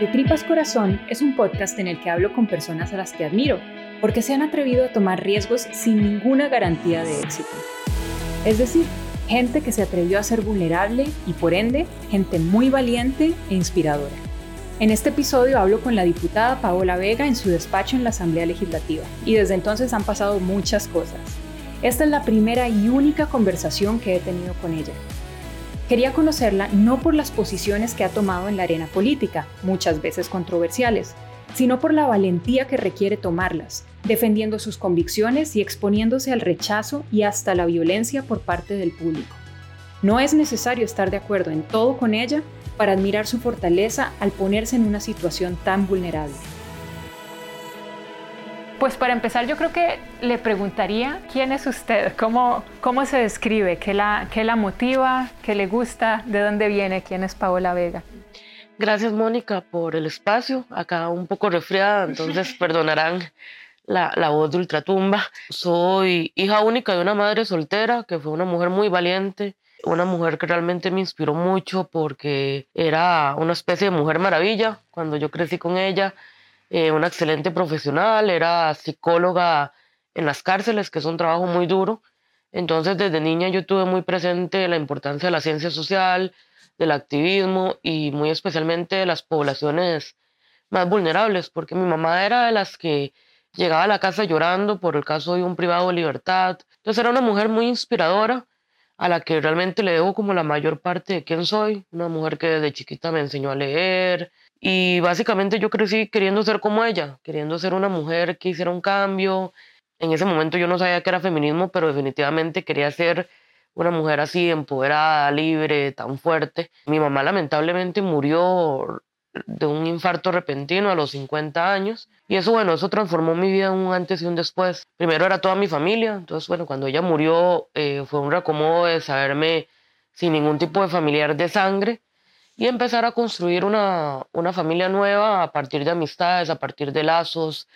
De Tripas Corazón es un podcast en el que hablo con personas a las que admiro, porque se han atrevido a tomar riesgos sin ninguna garantía de éxito. Es decir, gente que se atrevió a ser vulnerable y por ende, gente muy valiente e inspiradora. En este episodio hablo con la diputada Paola Vega en su despacho en la Asamblea Legislativa, y desde entonces han pasado muchas cosas. Esta es la primera y única conversación que he tenido con ella. Quería conocerla no por las posiciones que ha tomado en la arena política, muchas veces controversiales, sino por la valentía que requiere tomarlas, defendiendo sus convicciones y exponiéndose al rechazo y hasta la violencia por parte del público. No es necesario estar de acuerdo en todo con ella para admirar su fortaleza al ponerse en una situación tan vulnerable. Pues para empezar yo creo que le preguntaría quién es usted, cómo, cómo se describe, ¿Qué la, qué la motiva, qué le gusta, de dónde viene, quién es Paola Vega. Gracias Mónica por el espacio, acá un poco resfriada, entonces perdonarán la, la, voz de ultratumba. Soy hija única de una madre soltera que fue una mujer muy valiente, una mujer que realmente me inspiró mucho porque era una especie de mujer maravilla. Cuando yo crecí con ella, eh, una excelente profesional, era psicóloga en las cárceles, que es un trabajo muy duro. Entonces, desde niña yo tuve muy presente la importancia de la ciencia social, del activismo y muy especialmente de las poblaciones más vulnerables, porque mi mamá era de las que llegaba a la casa llorando por el caso de un privado de libertad. Entonces era una mujer muy inspiradora a la que realmente le debo como la mayor parte de quién soy, una mujer que desde chiquita me enseñó a leer, y básicamente yo crecí queriendo ser como ella, queriendo ser una mujer que hiciera un cambio. En ese momento yo no sabía que era feminismo, pero definitivamente quería ser una mujer así, empoderada, libre, tan fuerte. Mi mamá lamentablemente murió de un infarto repentino a los 50 años. Y eso, bueno, eso transformó mi vida un antes y un después. Primero era toda mi familia, entonces, bueno, cuando ella murió eh, fue un reacomodo de saberme sin ningún tipo de familiar de sangre y empezar a construir una, una, familia nueva a partir de amistades, a partir de lazos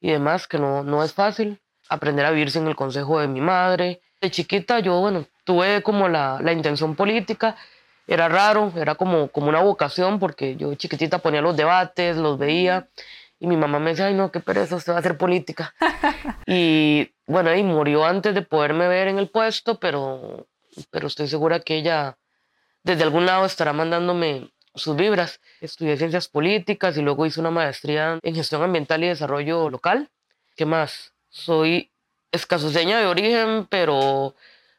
y demás, que no, no es fácil. Aprender a vivir sin el consejo de mi madre. De chiquita yo, bueno, tuve como la, la intención política, era raro, era como, como una vocación, porque yo chiquitita ponía los debates, los veía, y mi mamá me decía, ay no, qué pereza, usted va a hacer política. y bueno, y murió antes de poderme ver en el puesto, pero, pero estoy segura que ella desde algún lado estará mandándome sus vibras. Estudié ciencias políticas y luego hice una maestría en gestión ambiental y desarrollo local. ¿Qué más? Soy escasoseña de origen, pero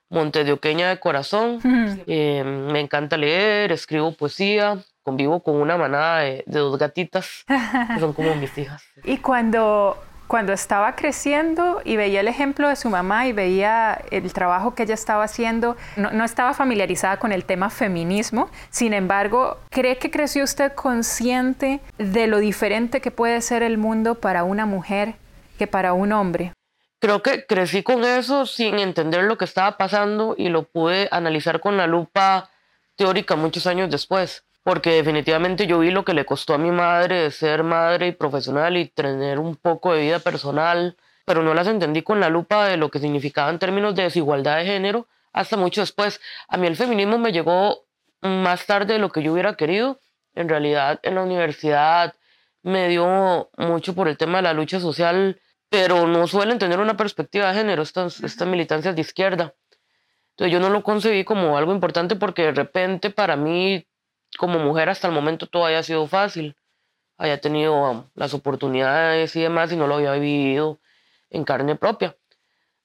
montedioqueña de corazón. Eh, me encanta leer, escribo poesía, convivo con una manada de, de dos gatitas que son como mis hijas. Y cuando cuando estaba creciendo y veía el ejemplo de su mamá y veía el trabajo que ella estaba haciendo, no, estaba familiarizada con el tema feminismo, sin embargo, ¿cree que creció usted consciente de lo diferente que puede ser el mundo para una mujer que para un hombre? Creo que crecí con eso sin entender lo que estaba pasando y lo pude analizar con la lupa teórica muchos años después porque definitivamente yo vi lo que le costó a mi madre de ser madre y profesional y tener un poco de vida personal, pero no las entendí con la lupa de lo que significaba en términos de desigualdad de género hasta mucho después. A mí el feminismo me llegó más tarde de lo que yo hubiera querido. En realidad en la universidad me dio mucho por el tema de la lucha social, pero no suelen tener una perspectiva de género, estas, estas militancias de izquierda. Entonces yo no lo concebí como algo importante porque de repente para mí como mujer hasta el momento todo haya sido fácil, haya tenido um, las oportunidades y demás y no lo había vivido en carne propia.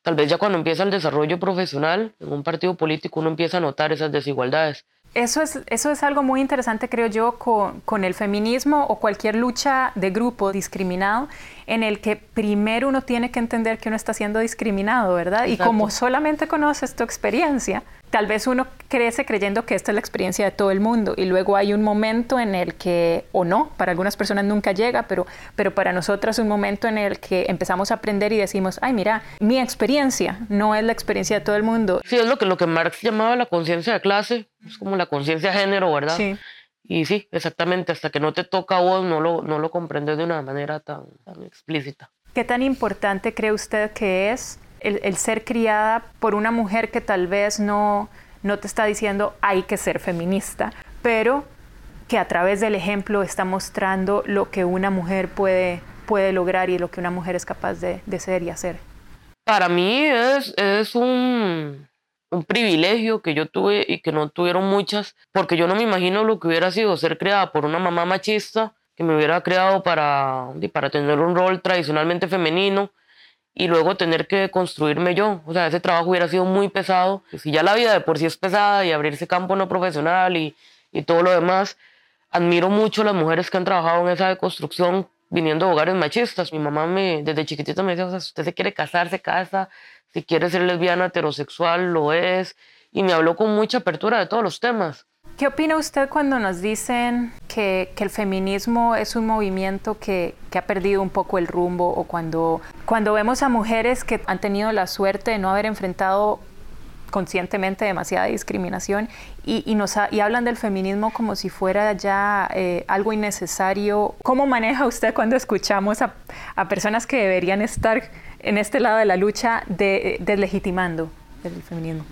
Tal vez ya cuando empieza el desarrollo profesional en un partido político uno empieza a notar esas desigualdades. Eso es, eso es algo muy interesante, creo yo, con, con el feminismo o cualquier lucha de grupo discriminado, en el que primero uno tiene que entender que uno está siendo discriminado, ¿verdad? Y como solamente conoces tu experiencia, tal vez uno crece creyendo que esta es la experiencia de todo el mundo y luego hay un momento en el que, o no, para algunas personas nunca llega, pero, pero para nosotras un momento en el que empezamos a aprender y decimos, ay, mira, mi experiencia no es la experiencia de todo el mundo. Sí, es lo que, lo que Marx llamaba la conciencia de clase, es como la conciencia de género, ¿verdad? Sí. Y sí, exactamente, hasta que no te toca a vos, no lo, no lo comprendes de una manera tan, tan explícita. ¿Qué tan importante cree usted que es el, ser criada por una mujer que tal vez no, no te está diciendo hay que ser feminista, pero que a través del ejemplo está mostrando lo que una mujer puede, puede lograr y lo que una mujer es capaz de, de ser y hacer. Para mí es, es un, un privilegio que yo tuve y que no tuvieron muchas, porque yo no me imagino lo que hubiera sido ser creada por una mamá machista que me hubiera creado para, para tener un rol tradicionalmente femenino y luego tener que construirme yo. O sea, ese trabajo hubiera sido muy pesado. Si ya la vida de por sí es pesada y abrirse campo no profesional y, y todo lo demás, admiro mucho las mujeres que han trabajado en esa deconstrucción viniendo de hogares machistas. Mi mamá me, desde chiquitita me decía, o sea, si usted se quiere casar, se casa, si quiere ser lesbiana, heterosexual, lo es. Y me habló con mucha apertura de todos los temas. ¿Qué opina usted cuando nos dicen que, que el feminismo es un movimiento que, que, ha perdido un poco el rumbo o cuando, cuando vemos a mujeres que han tenido la suerte de no haber enfrentado conscientemente demasiada discriminación y, y nos y hablan del feminismo como si fuera ya eh, algo innecesario. ¿Cómo maneja usted cuando escuchamos a, a, personas que deberían estar en este lado de la lucha de, deslegitimando el feminismo?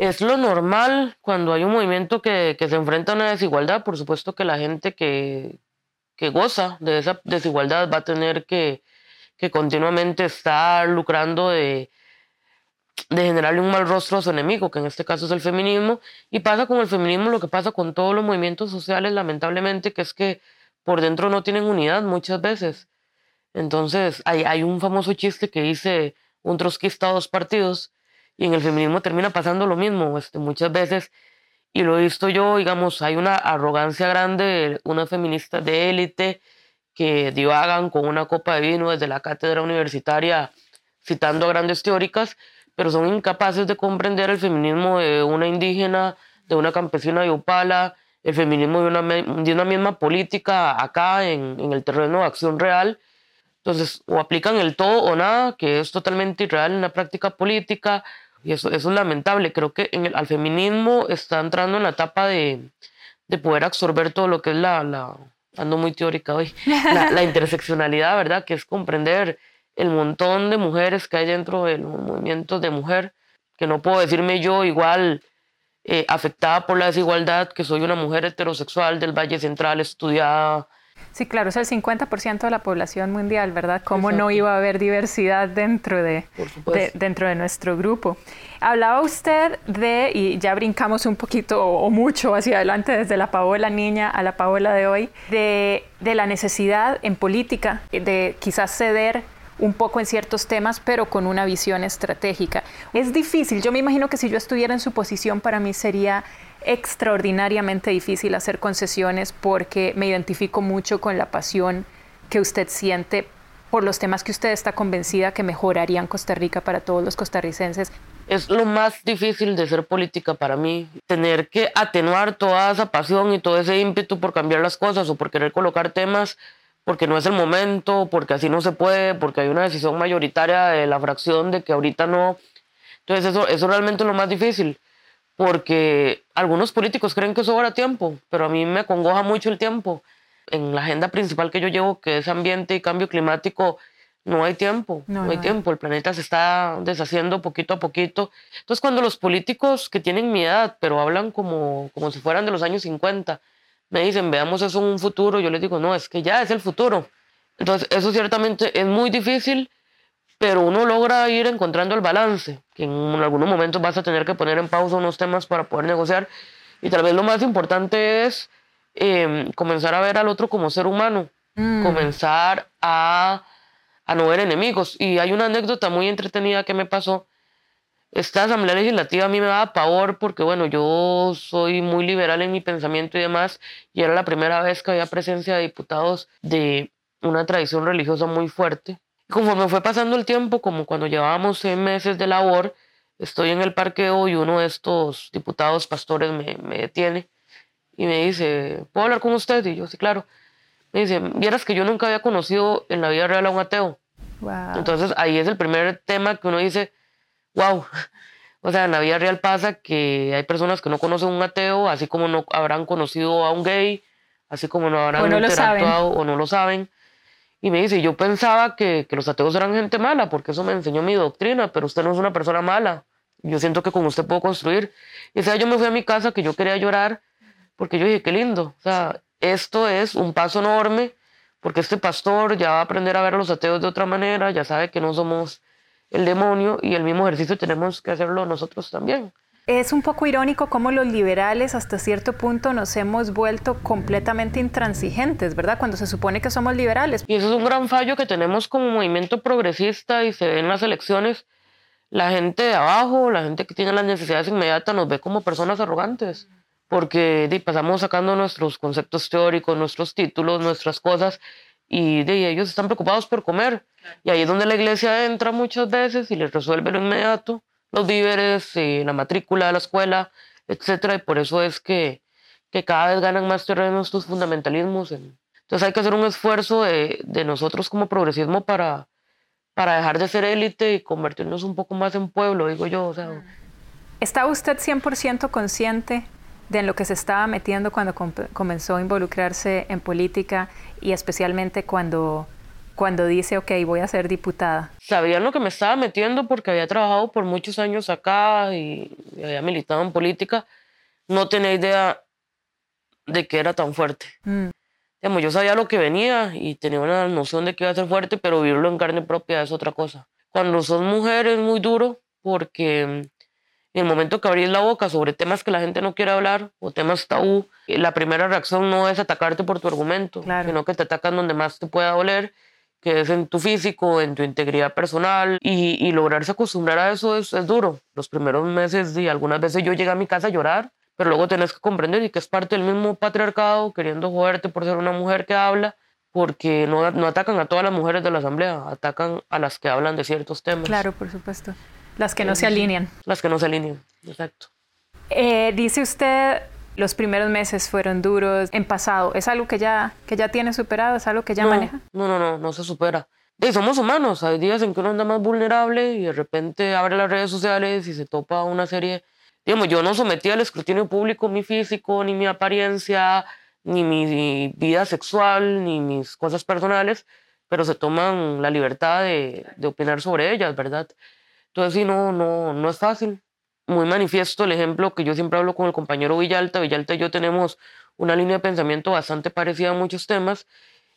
Es lo normal cuando hay un movimiento que, que se enfrenta a una desigualdad. Por supuesto que la gente que, que goza de esa desigualdad va a tener que, que continuamente estar lucrando de, de generarle un mal rostro a su enemigo, que en este caso es el feminismo, y pasa con el feminismo lo que pasa con todos los movimientos sociales, lamentablemente, que es que por dentro no tienen unidad muchas veces. Entonces, hay, hay un famoso chiste que dice un trotskista dos partidos, y en el feminismo termina pasando lo mismo, este, muchas veces, y lo he visto yo, digamos, hay una arrogancia grande, una feminista de élite que divagan con una copa de vino desde la cátedra universitaria citando a grandes teóricas, pero son incapaces de comprender el feminismo de una indígena, de una campesina de Upala, el feminismo de una, de una misma política acá en, en, el terreno de acción real. Entonces, o aplican el todo o nada, que es totalmente irreal en la práctica política, y eso, eso es lamentable. Creo que en el, al feminismo está entrando en la etapa de, de poder absorber todo lo que es la, la ando muy teórica hoy, la, la interseccionalidad, ¿verdad? Que es comprender el montón de mujeres que hay dentro del movimiento de mujer, que no puedo decirme yo igual eh, afectada por la desigualdad, que soy una mujer heterosexual del Valle Central estudiada. Sí, claro, es el 50% de la población mundial, ¿verdad? ¿Cómo Exacto. no iba a haber diversidad dentro de, de, dentro de nuestro grupo? Hablaba usted de, y ya brincamos un poquito o, o mucho hacia adelante desde la Paola niña a la Paola de hoy, de, de la necesidad en política de quizás ceder un poco en ciertos temas, pero con una visión estratégica. Es difícil, yo me imagino que si yo estuviera en su posición, para mí sería extraordinariamente difícil hacer concesiones porque me identifico mucho con la pasión que usted siente por los temas que usted está convencida que mejorarían Costa Rica para todos los costarricenses. Es lo más difícil de ser política para mí, tener que atenuar toda esa pasión y todo ese ímpetu por cambiar las cosas o por querer colocar temas porque no es el momento, porque así no se puede, porque hay una decisión mayoritaria de la fracción de que ahorita no. Entonces eso, eso realmente es lo más difícil, porque algunos políticos creen que sobra tiempo, pero a mí me congoja mucho el tiempo. En la agenda principal que yo llevo, que es ambiente y cambio climático, no hay tiempo, no, no hay no. tiempo, el planeta se está deshaciendo poquito a poquito. Entonces cuando los políticos que tienen mi edad, pero hablan como, como si fueran de los años 50, me dicen, veamos eso en un futuro, yo les digo, no, es que ya es el futuro. Entonces, eso ciertamente es muy difícil, pero uno logra ir encontrando el balance, que en algunos momentos vas a tener que poner en pausa unos temas para poder negociar. Y tal vez lo más importante es eh, comenzar a ver al otro como ser humano, mm. comenzar a, a no ver enemigos. Y hay una anécdota muy entretenida que me pasó esta asamblea legislativa a mí me daba pavor porque, bueno, yo soy muy liberal en mi pensamiento y demás, y era la primera vez que había presencia de diputados de una tradición religiosa muy fuerte. Conforme fue pasando el tiempo, como cuando llevábamos seis meses de labor, estoy en el parqueo y uno de estos diputados pastores me, me detiene y me dice, ¿puedo hablar con usted? Y yo, sí, claro. Me dice, vieras que yo nunca había conocido en la vida real a un ateo. Wow. Entonces ahí es el primer tema que uno dice, wow. O sea, en la vida real pasa que hay personas que no conocen a un ateo, así como no habrán conocido a un gay, así como no habrán o no interactuado o no lo saben. Y me dice, yo pensaba que, que, los ateos eran gente mala, porque eso me enseñó mi doctrina, pero usted no es una persona mala. Yo siento que con usted puedo construir. Y o sea, yo me fui a mi casa que yo quería llorar, porque yo dije, qué lindo. O sea, esto es un paso enorme porque este pastor ya va a aprender a ver a los ateos de otra manera, ya sabe que no somos el demonio y el mismo ejercicio tenemos que hacerlo nosotros también. Es un poco irónico cómo los liberales hasta cierto punto nos hemos vuelto completamente intransigentes, ¿verdad? Cuando se supone que somos liberales. Y eso es un gran fallo que tenemos como movimiento progresista y se ve en las elecciones. La gente de abajo, la gente que tiene las necesidades inmediatas nos ve como personas arrogantes porque pasamos sacando nuestros conceptos teóricos, nuestros títulos, nuestras cosas, y de, ellos están preocupados por comer. Y ahí es donde la iglesia entra muchas veces y les resuelve lo inmediato, los víveres, y la matrícula de la escuela, etc. Y por eso es que, que cada vez ganan más terreno estos fundamentalismos. Entonces hay que hacer un esfuerzo de, de nosotros como progresismo para, para dejar de ser élite y convertirnos un poco más en pueblo, digo yo. O sea, ¿Está usted 100% consciente de en lo que se estaba metiendo cuando comenzó a involucrarse en política y especialmente cuando, cuando dice, ok, voy a ser diputada? Sabía lo que me estaba metiendo porque había trabajado por muchos años acá y había militado en política. No tenía idea de que era tan fuerte. Mm. Digamos, yo sabía lo que venía y tenía una noción de que iba a ser fuerte, pero vivirlo en carne propia es otra cosa. Cuando sos mujer es muy duro porque en el momento que abrís la boca sobre temas que la gente no quiere hablar o temas tabú, la primera reacción no es atacarte por tu argumento, sino que te atacan donde más te pueda doler, que es en tu físico, en tu integridad personal, y, y lograrse acostumbrar a eso es, es, duro. Los primeros meses y algunas veces yo llegué a mi casa a llorar, pero luego tenés que comprender y que es parte del mismo patriarcado, queriendo joderte por ser una mujer que habla, porque no, no atacan a todas las mujeres de la asamblea, atacan a las que hablan de ciertos temas. Claro, por supuesto. Las que no se alinean. Las que no se alinean, exacto. Eh, dice usted, los primeros meses fueron duros en pasado. ¿Es algo que ya, que ya tiene superado? ¿Es algo que ya maneja? No, no, no, no se supera. Y somos humanos. Hay días en que uno anda más vulnerable y de repente abre las redes sociales y se topa una serie. Digamos, yo no sometí al escrutinio público mi físico, ni mi apariencia, ni mi vida sexual, ni mis cosas personales, pero se toman la libertad de, de opinar sobre ellas, ¿verdad? Entonces, sí, no, no, no es fácil. Muy manifiesto el ejemplo que yo siempre hablo con el compañero Villalta. Villalta y yo tenemos una línea de pensamiento bastante parecida en muchos temas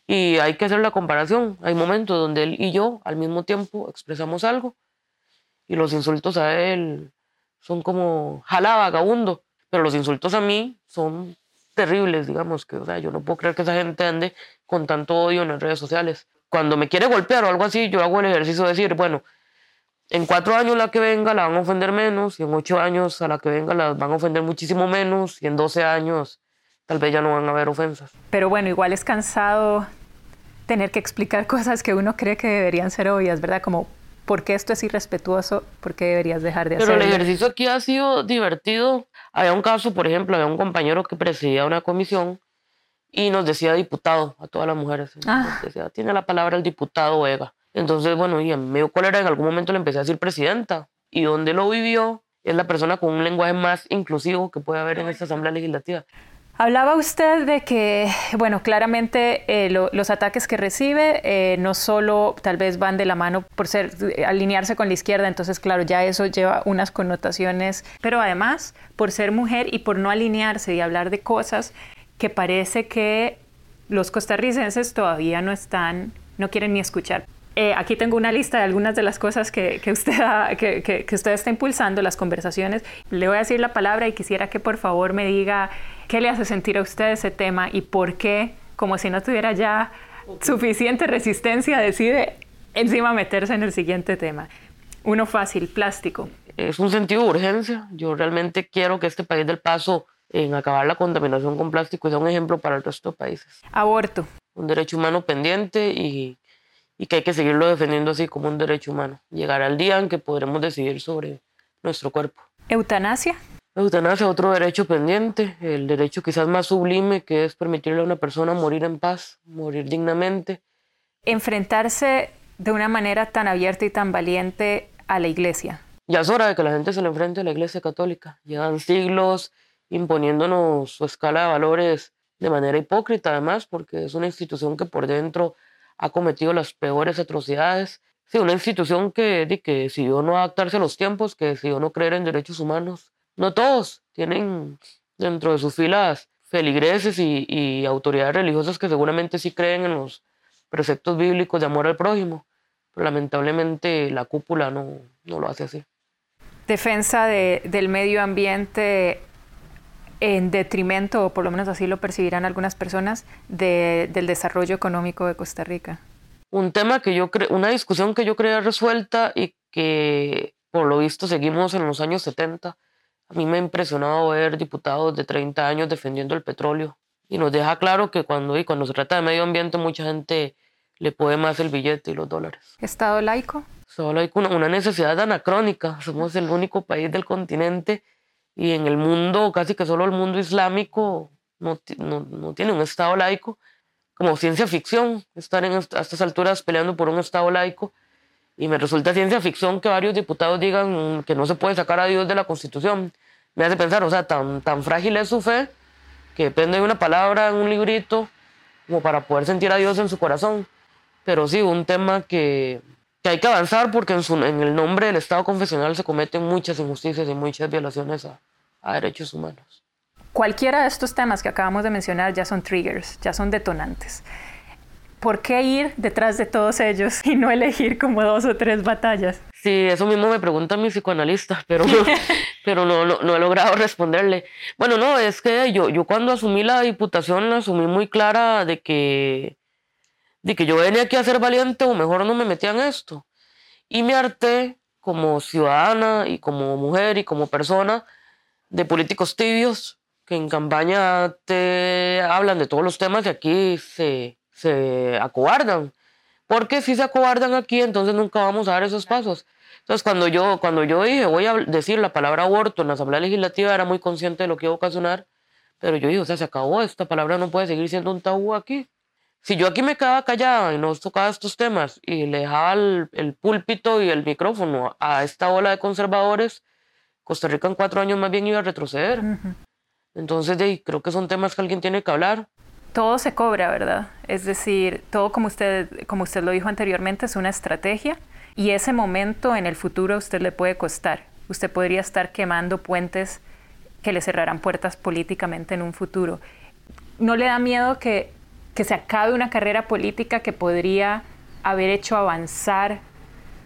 y hay que hacer la comparación. Hay momentos donde él y yo al mismo tiempo expresamos algo y los insultos a él son como jala vagabundo, pero los insultos a mí son terribles, digamos, que o sea, yo no puedo creer que esa gente ande con tanto odio en las redes sociales. Cuando me quiere golpear o algo así, yo hago el ejercicio de decir, bueno, en cuatro años la que venga la van a ofender menos, y en ocho años a la que venga la van a ofender muchísimo menos, y en doce años tal vez ya no van a haber ofensas. Pero bueno, igual es cansado tener que explicar cosas que uno cree que deberían ser obvias, ¿verdad? Como, ¿por qué esto es irrespetuoso? ¿Por qué deberías dejar de hacerlo? Pero el ejercicio aquí ha sido divertido. Había un caso, por ejemplo, había un compañero que presidía una comisión y nos decía diputado a todas las mujeres. Ah. Decía, tiene la palabra el diputado Vega. Entonces, bueno, y en medio cólera en algún momento le empecé a decir presidenta. Y donde lo vivió es la persona con un lenguaje más inclusivo que puede haber en esta Asamblea Legislativa. Hablaba usted de que, bueno, claramente eh, los ataques que recibe eh, no solo tal vez van de la mano por ser alinearse con la izquierda, entonces claro, ya eso lleva unas connotaciones, pero además por ser mujer y por no alinearse y hablar de cosas que parece que los costarricenses todavía no están, no quieren ni escuchar. Eh, aquí tengo una lista de algunas de las cosas que, usted que, usted está impulsando, las conversaciones. Le voy a decir la palabra y quisiera que por favor me diga qué le hace sentir a usted ese tema y por qué, como si no tuviera ya suficiente resistencia, decide encima meterse en el siguiente tema. Uno fácil, plástico. Es un sentido de urgencia. Yo realmente quiero que este país del paso en acabar la contaminación con plástico sea un ejemplo para el resto de países. Aborto. Un derecho humano pendiente y y que hay que seguirlo defendiendo así como un derecho humano. Llegará el día en que podremos decidir sobre nuestro cuerpo. ¿Eutanasia? Eutanasia, otro derecho pendiente, el derecho quizás más sublime, que es permitirle a una persona morir en paz, morir dignamente. Enfrentarse de una manera tan abierta y tan valiente a la iglesia. Ya es hora de que la gente se le enfrente a la iglesia católica. Llevan siglos imponiéndonos su escala de valores de manera hipócrita, además, porque es una institución que por dentro ha cometido las peores atrocidades. Sí, una institución que, que decidió no adaptarse a los tiempos, que decidió no creer en derechos humanos. No todos tienen dentro de sus filas feligreses y, autoridades religiosas que seguramente sí creen en los preceptos bíblicos de amor al prójimo, pero lamentablemente la cúpula no, no lo hace así. Defensa del medio ambiente en detrimento, o por lo menos así lo percibirán algunas personas, del desarrollo económico de Costa Rica. Un tema que yo creo, una discusión que yo creía resuelta y que por lo visto seguimos en los años 70. A mí me ha impresionado ver diputados de 30 años defendiendo el petróleo y nos deja claro que cuando, y cuando se trata de medio ambiente mucha gente le puede más el billete y los dólares. ¿Estado laico? Estado laico, una necesidad anacrónica. Somos el único país del continente y en el mundo, casi que solo el mundo islámico no, no, tiene un Estado laico, como ciencia ficción, estar en, a estas alturas peleando por un Estado laico. Y me resulta ciencia ficción que varios diputados digan que no se puede sacar a Dios de la Constitución. Me hace pensar, o sea, tan, tan frágil es su fe que depende de una palabra en un librito como para poder sentir a Dios en su corazón. Pero sí, un tema que, que hay que avanzar porque en, su, en, el nombre del Estado confesional se cometen muchas injusticias y muchas violaciones a, a derechos humanos. Cualquiera de estos temas que acabamos de mencionar ya son triggers, ya son detonantes. ¿Por qué ir detrás de todos ellos y no elegir como dos o tres batallas? Sí, eso mismo me pregunta mi psicoanalista, pero, pero no, no, he logrado responderle. Bueno, no, es que yo, yo cuando asumí la diputación la asumí muy clara de que de que yo venía aquí a ser valiente o mejor no me metía en esto. Y me harté como ciudadana y como mujer y como persona de políticos tibios que en campaña te hablan de todos los temas y aquí se, se acobardan. Porque si se acobardan aquí, entonces nunca vamos a dar esos pasos. Entonces, cuando yo, cuando yo dije, voy a decir la palabra aborto en la Asamblea Legislativa, era muy consciente de lo que iba a ocasionar, pero yo dije, o sea, se acabó, esta palabra no puede seguir siendo un tabú aquí. Si yo aquí me quedaba callada y no tocaba estos temas y le dejaba el, púlpito y el micrófono a esta ola de conservadores, Costa Rica en cuatro años más bien iba a retroceder. Entonces, de, creo que son temas que alguien tiene que hablar. Todo se cobra, ¿verdad? Es decir, todo como usted, como usted lo dijo anteriormente, es una estrategia y ese momento en el futuro a usted le puede costar. Usted podría estar quemando puentes que le cerrarán puertas políticamente en un futuro. ¿No le da miedo que que se acabe una carrera política que podría haber hecho avanzar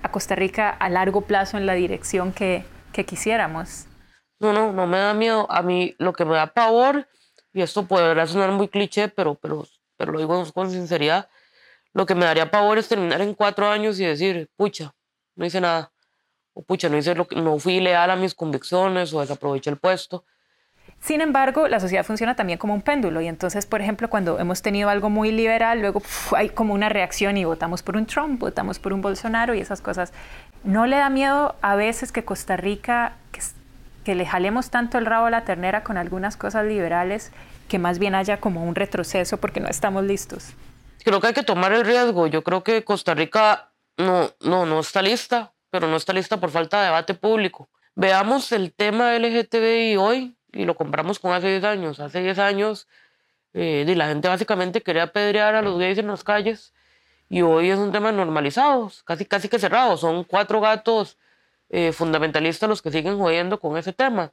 a Costa Rica a largo plazo en la dirección que, que quisiéramos. No, no, no me da miedo. A mí lo que me da pavor, y esto puede sonar muy cliché, pero, pero, pero lo digo con sinceridad, lo que me daría pavor es terminar en cuatro años y decir, pucha, no hice nada. O pucha, no, hice lo que, no fui leal a mis convicciones o desaproveché el puesto. Sin embargo, la sociedad funciona también como un péndulo y entonces, por ejemplo, cuando hemos tenido algo muy liberal, luego hay como una reacción y votamos por un Trump, votamos por un Bolsonaro y esas cosas. ¿No le da miedo a veces que Costa Rica, que, le jalemos tanto el rabo a la ternera con algunas cosas liberales, que más bien haya como un retroceso porque no estamos listos? Creo que hay que tomar el riesgo. Yo creo que Costa Rica no, no, no está lista, pero no está lista por falta de debate público. Veamos el tema LGTBI hoy y lo compramos con hace 10 años. Hace 10 años eh, la gente básicamente quería apedrear a los gays en las calles y hoy es un tema normalizado, casi, casi que cerrado. Son cuatro gatos eh, fundamentalistas los que siguen jodiendo con ese tema.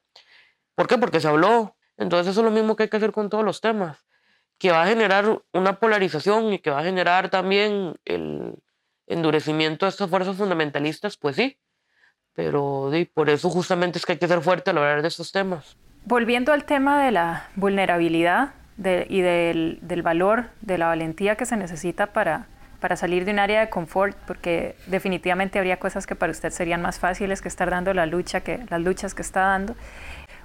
¿Por qué? Porque se habló. Entonces eso es lo mismo que hay que hacer con todos los temas, que va a generar una polarización y que va a generar también el endurecimiento de estas fuerzas fundamentalistas, pues sí, pero por eso justamente es que hay que ser fuerte al hablar de estos temas. Volviendo al tema de la vulnerabilidad y del, valor, de la valentía que se necesita para, para salir de un área de confort, porque definitivamente habría cosas que para usted serían más fáciles que estar dando la lucha que las luchas que está dando.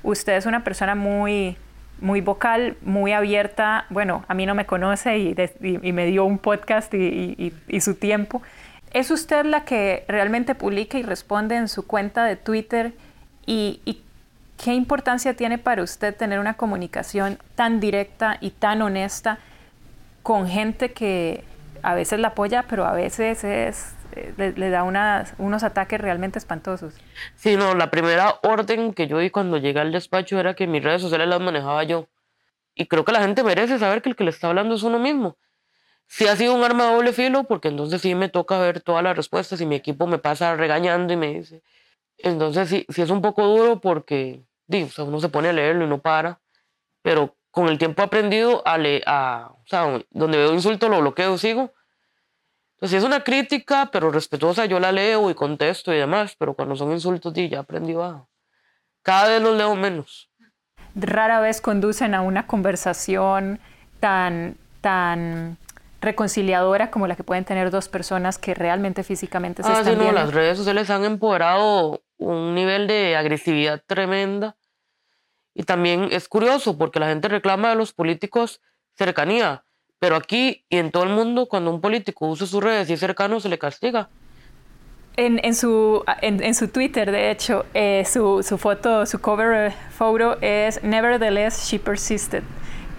Usted es una persona muy muy vocal, muy abierta. Bueno, a mí no me conoce y, me dio un podcast y, su tiempo. ¿Es usted la que realmente publica y responde en su cuenta de Twitter? ¿Y, y ¿Qué importancia tiene para usted tener una comunicación tan directa y tan honesta con gente que a veces la apoya, pero a veces es, eh, le, da unos ataques realmente espantosos? Sí, no, la primera orden que yo di cuando llegué al despacho era que mis redes sociales las manejaba yo. Y creo que la gente merece saber que el que le está hablando es uno mismo. Si ha sido un arma de doble filo, porque entonces sí me toca ver todas las respuestas y mi equipo me pasa regañando y me dice. Entonces sí, sí es un poco duro porque uno se pone a leerlo y no para, pero con el tiempo he aprendido a, leer, a o sea, donde veo insulto lo bloqueo, sigo. Entonces, si es una crítica, pero respetuosa, yo la leo y contesto y demás, pero cuando son insultos, ya aprendí a... Cada vez los leo menos. Rara vez conducen a una conversación tan, tan reconciliadora como la que pueden tener dos personas que realmente físicamente se ah, están sí, no, las redes sociales han empoderado un nivel de agresividad tremenda. Y también es curioso porque la gente reclama de los políticos cercanía, pero aquí y en todo el mundo cuando un político usa sus redes y es cercano se le castiga. En, en, su, en, en, su Twitter, de hecho, eh, su, su, foto, su cover photo es Nevertheless, she persisted.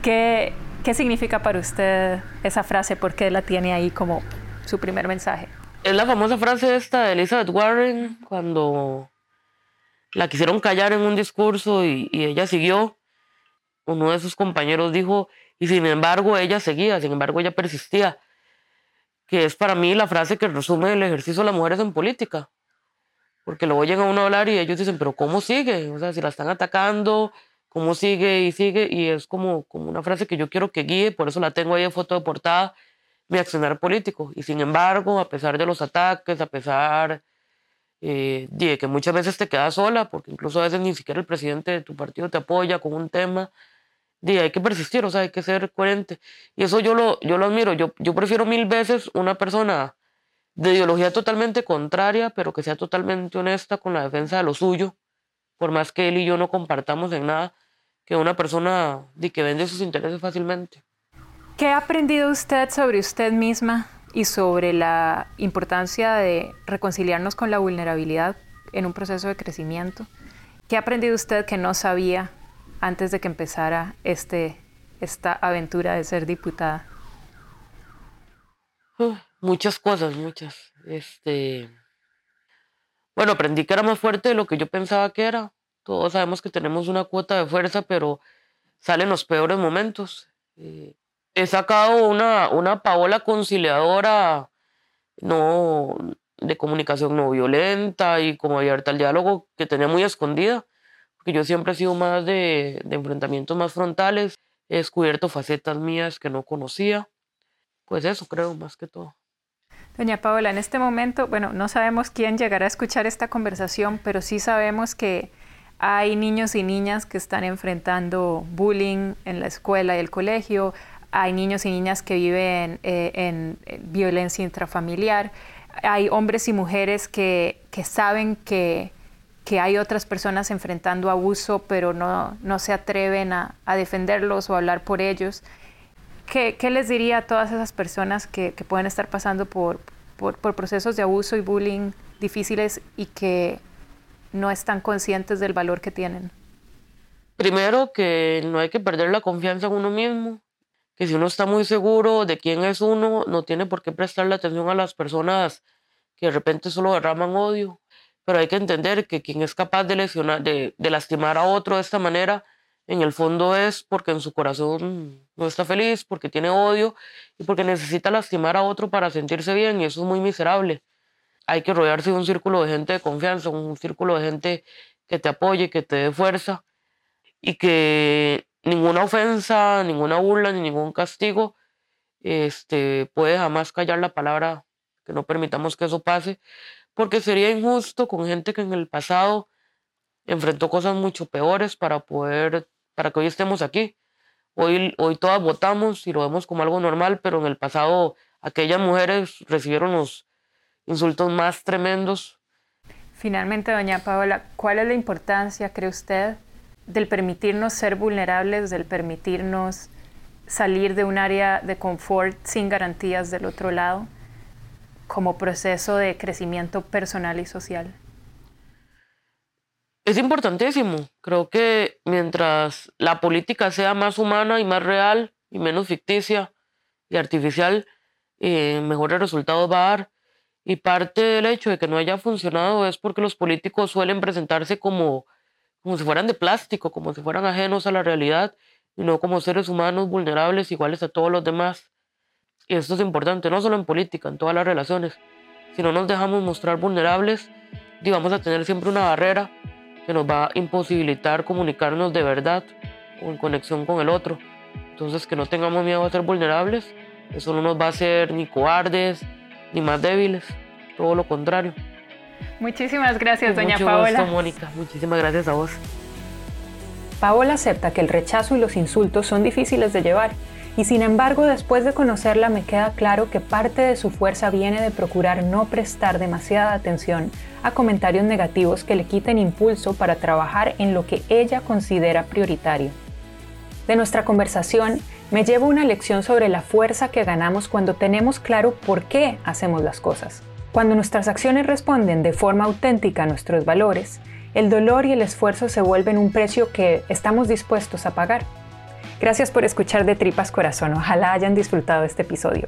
¿Qué, ¿Qué significa para usted esa frase? ¿Por qué la tiene ahí como su primer mensaje? Es la famosa frase esta de Elizabeth Warren cuando la quisieron callar en un discurso y, ella siguió. Uno de sus compañeros dijo, y sin embargo ella seguía, sin embargo ella persistía, que es para mí la frase que resume el ejercicio de las mujeres en política. Porque luego llega uno a hablar y ellos dicen, pero ¿cómo sigue? O sea, si la están atacando, ¿cómo sigue y sigue? Y es como, como una frase que yo quiero que guíe, por eso la tengo ahí en foto de portada, mi accionar político. Y sin embargo, a pesar de los ataques, a pesar eh, que muchas veces te quedas sola, porque incluso a veces ni siquiera el presidente de tu partido te apoya con un tema, de hay que persistir, o sea, hay que ser coherente. Y eso yo lo, yo lo admiro. Yo, yo prefiero mil veces una persona de ideología totalmente contraria, pero que sea totalmente honesta con la defensa de lo suyo, por más que él y yo no compartamos en nada, que una persona de que vende sus intereses fácilmente. ¿Qué ha aprendido usted sobre usted misma y sobre la importancia de reconciliarnos con la vulnerabilidad en un proceso de crecimiento. ¿Qué ha aprendido usted que no sabía antes de que empezara este, esta aventura de ser diputada? muchas cosas, muchas. Este, bueno, aprendí que era más fuerte de lo que yo pensaba que era. Todos sabemos que tenemos una cuota de fuerza, pero salen los peores momentos. Eh, he sacado una, una Paola conciliadora, no de comunicación no violenta y como abierta al diálogo que tenía muy escondida, porque yo siempre he sido más de, de enfrentamientos más frontales, he descubierto facetas mías que no conocía, pues eso creo más que todo. Doña Paola, en este momento, bueno, no sabemos quién llegará a escuchar esta conversación, pero sí sabemos que hay niños y niñas que están enfrentando bullying en la escuela y el colegio, hay niños y niñas que viven eh, en, violencia intrafamiliar, hay hombres y mujeres que, saben que, hay otras personas enfrentando abuso, pero no, no se atreven a, defenderlos o a hablar por ellos. ¿Qué, les diría a todas esas personas que, pueden estar pasando por, por procesos de abuso y bullying difíciles y que no están conscientes del valor que tienen? Primero, que no hay que perder la confianza en uno mismo, que si uno está muy seguro de quién es uno, no tiene por qué prestarle atención a las personas que de repente solo derraman odio. Pero hay que entender que quien es capaz de, lesionar, de, lastimar a otro de esta manera, en el fondo es porque en su corazón no está feliz, porque tiene odio y porque necesita lastimar a otro para sentirse bien y eso es muy miserable. Hay que rodearse de un círculo de gente de confianza, un círculo de gente que te apoye, que te dé fuerza y que ninguna ofensa, ninguna burla, ni ningún castigo este, puede jamás callar la palabra, que no permitamos que eso pase, porque sería injusto con gente que en el pasado enfrentó cosas mucho peores para poder, para que hoy estemos aquí. Hoy, hoy todas votamos y lo vemos como algo normal, pero en el pasado aquellas mujeres recibieron los insultos más tremendos. Finalmente, doña Paola, ¿cuál es la importancia, cree usted, del permitirnos ser vulnerables, del permitirnos salir de un área de confort sin garantías del otro lado, como proceso de crecimiento personal y social? Es importantísimo. Creo que mientras la política sea más humana y más real y menos ficticia y artificial, eh, mejores resultados va a dar. Y parte del hecho de que no haya funcionado es porque los políticos suelen presentarse como como si fueran de plástico, como si fueran ajenos a la realidad y no como seres humanos vulnerables iguales a todos los demás. Y esto es importante, no solo en política, en todas las relaciones. Si no nos dejamos mostrar vulnerables, vamos a tener siempre una barrera que nos va a imposibilitar comunicarnos de verdad o en conexión con el otro. Entonces que no tengamos miedo a ser vulnerables, eso no nos va a hacer ni cobardes ni más débiles, todo lo contrario. Muchísimas gracias, doña Mucho Paola. Gusto, Mónica, muchísimas gracias a vos. Paola acepta que el rechazo y los insultos son difíciles de llevar, y sin embargo después de conocerla me queda claro que parte de su fuerza viene de procurar no prestar demasiada atención a comentarios negativos que le quiten impulso para trabajar en lo que ella considera prioritario. De nuestra conversación me llevo una lección sobre la fuerza que ganamos cuando tenemos claro por qué hacemos las cosas. Cuando nuestras acciones responden de forma auténtica a nuestros valores, el dolor y el esfuerzo se vuelven un precio que estamos dispuestos a pagar. Gracias por escuchar de Tripas Corazón. Ojalá hayan disfrutado este episodio.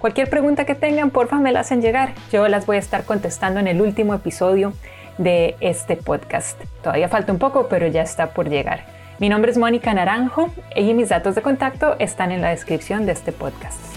Cualquier pregunta que tengan, porfa, me la hacen llegar. Yo las voy a estar contestando en el último episodio de este podcast. Todavía falta un poco, pero ya está por llegar. Mi nombre es Mónica Naranjo y mis datos de contacto están en la descripción de este podcast.